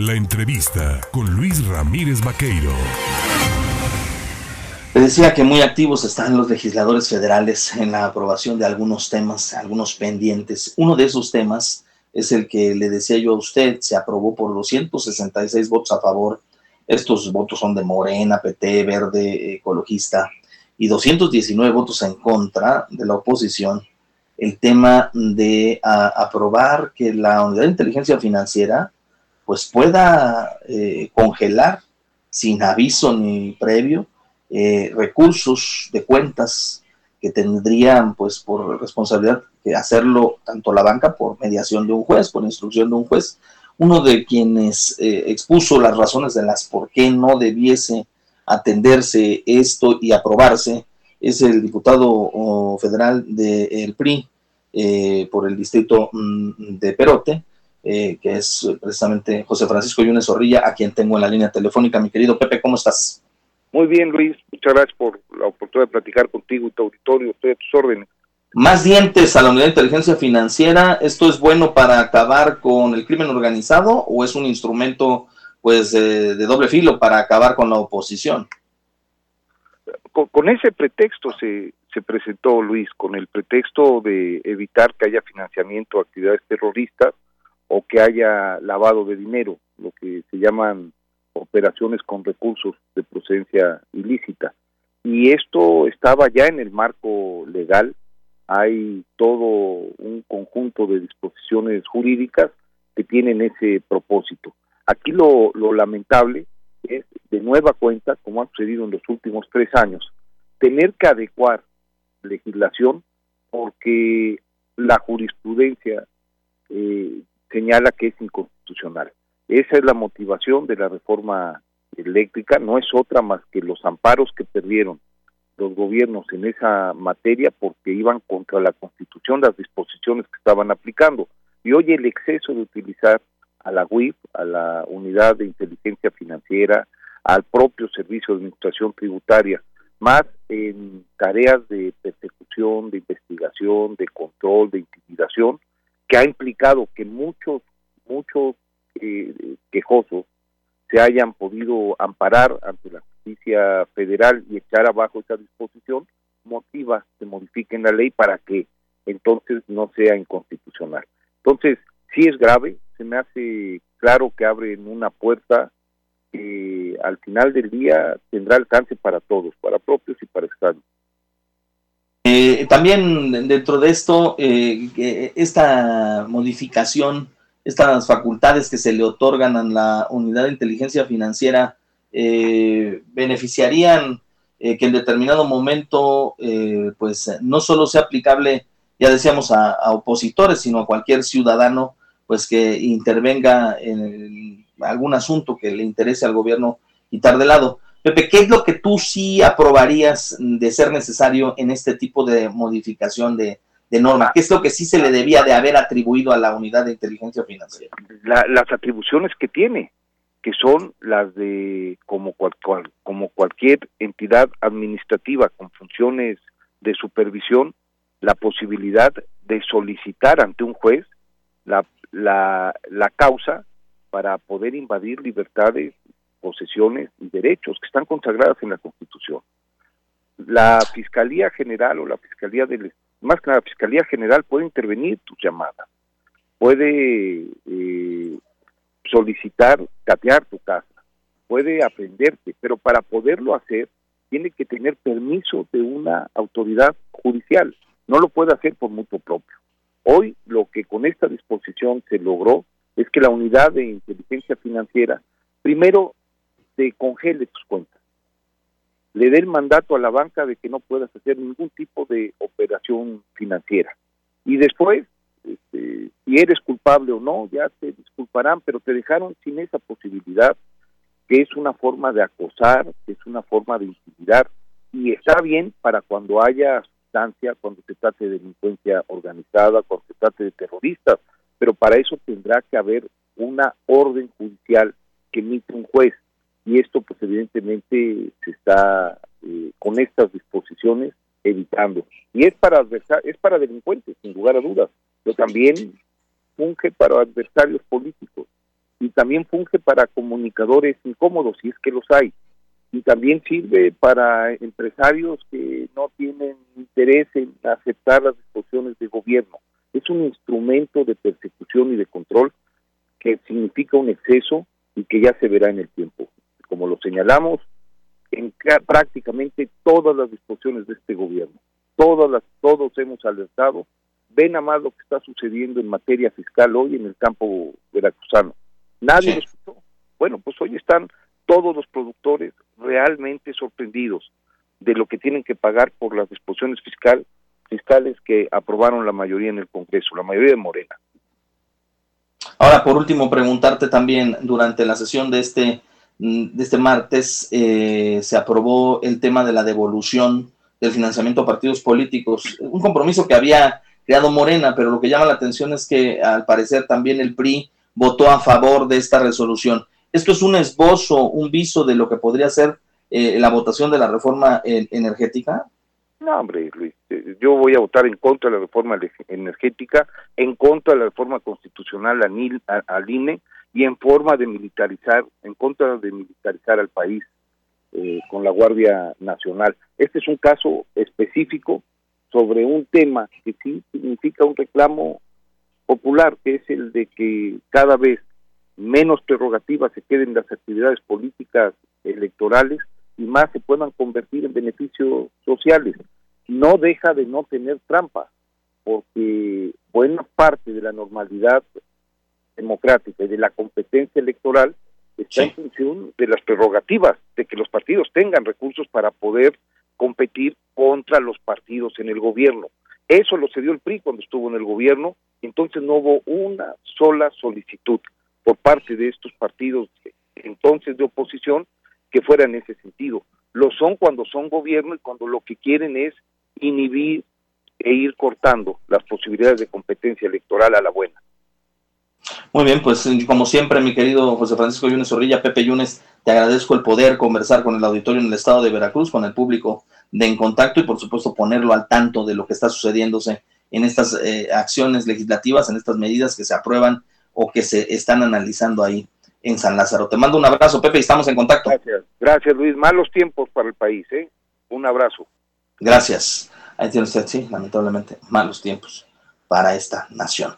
La entrevista con Luis Ramírez Vaqueiro. Le decía que muy activos están los legisladores federales en la aprobación de algunos temas, algunos pendientes. Uno de esos temas es el que le decía yo a usted, se aprobó por 266 votos a favor. Estos votos son de Morena, PT, Verde, Ecologista, y 219 votos en contra de la oposición. El tema de aprobar que la unidad de inteligencia financiera pues pueda eh, congelar sin aviso ni previo eh, recursos de cuentas que tendrían pues por responsabilidad que hacerlo tanto la banca por mediación de un juez, por instrucción de un juez. Uno de quienes eh, expuso las razones de las por qué no debiese atenderse esto y aprobarse es el diputado federal del PRI eh, por el distrito mm, de Perote, que es precisamente José Francisco Yunes Zorrilla, a quien tengo en la línea telefónica. Mi querido Pepe, ¿cómo estás? Muy bien, Luis. Muchas gracias por la oportunidad de platicar contigo y tu auditorio. Estoy a tus órdenes. Más dientes a la unidad de inteligencia financiera. ¿Esto es bueno para acabar con el crimen organizado o es un instrumento pues de, doble filo para acabar con la oposición? Con, ese pretexto se, se presentó Luis, con el pretexto de evitar que haya financiamiento a actividades terroristas o que haya lavado de dinero, lo que se llaman operaciones con recursos de procedencia ilícita. Y esto estaba ya en el marco legal, hay todo un conjunto de disposiciones jurídicas que tienen ese propósito. Aquí lo, lamentable es, de nueva cuenta, como ha sucedido en los últimos tres años, tener que adecuar legislación porque la jurisprudencia eh, señala que es inconstitucional. Esa es la motivación de la reforma eléctrica, no es otra más que los amparos que perdieron los gobiernos en esa materia porque iban contra la Constitución las disposiciones que estaban aplicando. Y hoy el exceso de utilizar a la UIF, a la Unidad de Inteligencia Financiera, al propio Servicio de Administración Tributaria, más en tareas de persecución, de investigación, de control, de intimidación, que ha implicado que muchos, muchos eh, quejosos se hayan podido amparar ante la justicia federal y echar abajo esa disposición, motiva que modifiquen la ley para que entonces no sea inconstitucional. Entonces, sí es grave, se me hace claro que abren una puerta que al final del día tendrá alcance para todos, para propios y para extraños. Eh, también dentro de esto, eh, esta modificación estas facultades que se le otorgan a la unidad de inteligencia financiera eh, beneficiarían eh, que en determinado momento eh, pues no solo sea aplicable ya decíamos a, opositores sino a cualquier ciudadano pues que intervenga en algún asunto que le interese al gobierno quitar de lado. Pepe, ¿qué es lo que tú sí aprobarías de ser necesario en este tipo de modificación de, norma? ¿Qué es lo que sí se le debía de haber atribuido a la unidad de inteligencia financiera? las atribuciones que tiene, que son las de como, como cualquier entidad administrativa con funciones de supervisión, la posibilidad de solicitar ante un juez la, la, la causa para poder invadir libertades, posesiones y derechos que están consagradas en la Constitución. La Fiscalía General o la Fiscalía del más que la Fiscalía General puede intervenir tu llamada, puede eh, solicitar catear tu casa, puede aprenderte, pero para poderlo hacer tiene que tener permiso de una autoridad judicial, no lo puede hacer por mutuo propio. Hoy lo que con esta disposición se logró es que la unidad de inteligencia financiera primero te congele tus cuentas le dé el mandato a la banca de que no puedas hacer ningún tipo de operación financiera. Y después, este, si eres culpable o no, ya te disculparán, pero te dejaron sin esa posibilidad, que es una forma de acosar, que es una forma de intimidar, y está bien para cuando haya sustancia, cuando se trate de delincuencia organizada, cuando se trate de terroristas, pero para eso tendrá que haber una orden judicial que emite un juez y esto pues evidentemente se está eh, con estas disposiciones evitando y es para es para delincuentes sin lugar a dudas pero también funge para adversarios políticos y también funge para comunicadores incómodos, si es que los hay. Y también sirve para empresarios que no tienen interés en aceptar las disposiciones de gobierno. Es un instrumento de persecución y de control que significa un exceso y que ya se verá en el tiempo. Como lo señalamos, en prácticamente todas las disposiciones de este gobierno, todas las, todos hemos alertado, ven a más lo que está sucediendo en materia fiscal hoy en el campo veracruzano. Nadie lo escuchó. Bueno, pues hoy están todos los productores realmente sorprendidos de lo que tienen que pagar por las disposiciones fiscal, fiscales que aprobaron la mayoría en el Congreso, la mayoría de Morena. Ahora, por último, preguntarte también, durante la sesión de este, este martes, eh, se aprobó el tema de la devolución del financiamiento a partidos políticos, un compromiso que había creado Morena, pero lo que llama la atención es que al parecer también el PRI votó a favor de esta resolución. ¿Esto es un esbozo, un viso de lo que podría ser eh, la votación de la reforma energética? No, hombre, Luis, eh, yo voy a votar en contra de la reforma energética, en contra de la reforma constitucional al INE y en forma de militarizar, en contra de militarizar al país eh, con la Guardia Nacional. Este es un caso específico sobre un tema que sí significa un reclamo popular, que es el de que cada vez menos prerrogativas se queden las actividades políticas electorales y más se puedan convertir en beneficios sociales. No deja de no tener trampa, porque buena parte de la normalidad democrática y de la competencia electoral está en función de las prerrogativas, de que los partidos tengan recursos para poder competir contra los partidos en el gobierno. Eso lo cedió el PRI cuando estuvo en el gobierno, entonces no hubo una sola solicitud por parte de estos partidos entonces de oposición que fuera en ese sentido. Lo son cuando son gobierno y cuando lo que quieren es inhibir e ir cortando las posibilidades de competencia electoral a la buena. Muy bien, pues como siempre, mi querido José Francisco Yunes Zorrilla, Pepe Yunes, te agradezco el poder conversar con el auditorio en el estado de Veracruz, con el público de En Contacto y por supuesto ponerlo al tanto de lo que está sucediéndose en estas eh, acciones legislativas, en estas medidas que se aprueban o que se están analizando ahí en San Lázaro. Te mando un abrazo, Pepe, y estamos en contacto. Gracias, gracias Luis. Malos tiempos para el país, ¿eh? Un abrazo. Gracias. Ahí tiene usted, sí, lamentablemente, malos tiempos para esta nación.